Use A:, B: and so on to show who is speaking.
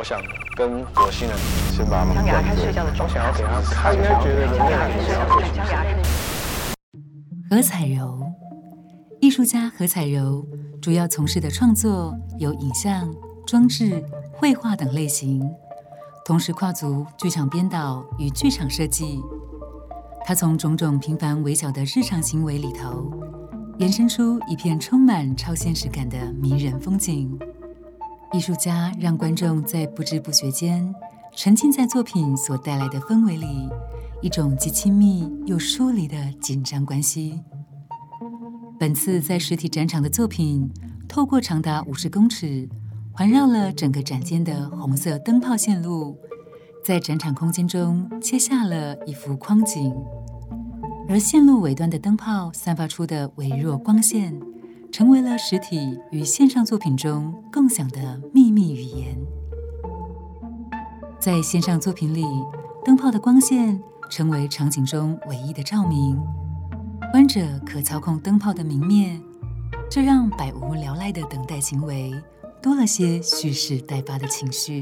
A: 我想跟火星人先把他们
B: 想给他看睡觉的
A: 我想要给他看，应该觉得人类很想要
B: 想给他看
C: 何彩柔，艺术家何彩柔主要从事的创作有影像、装置、绘画等类型，同时跨足剧场编导与剧场设计。他从种种平凡微小的日常行为里头，延伸出一片充满超现实感的迷人风景。艺术家让观众在不知不觉间沉浸在作品所带来的氛围里，一种既亲密又疏离的紧张关系。本次在实体展场的作品，透过长达五十公尺、环绕了整个展间的红色灯泡线路，在展场空间中切下了一幅框景。而线路尾端的灯泡散发出的微弱光线，成为了实体与线上作品中共享的秘密语言。在线上作品里，灯泡的光线成为场景中唯一的照明，观者可操控灯泡的明灭，这让百无聊赖的等待行为多了些蓄势待发的情绪。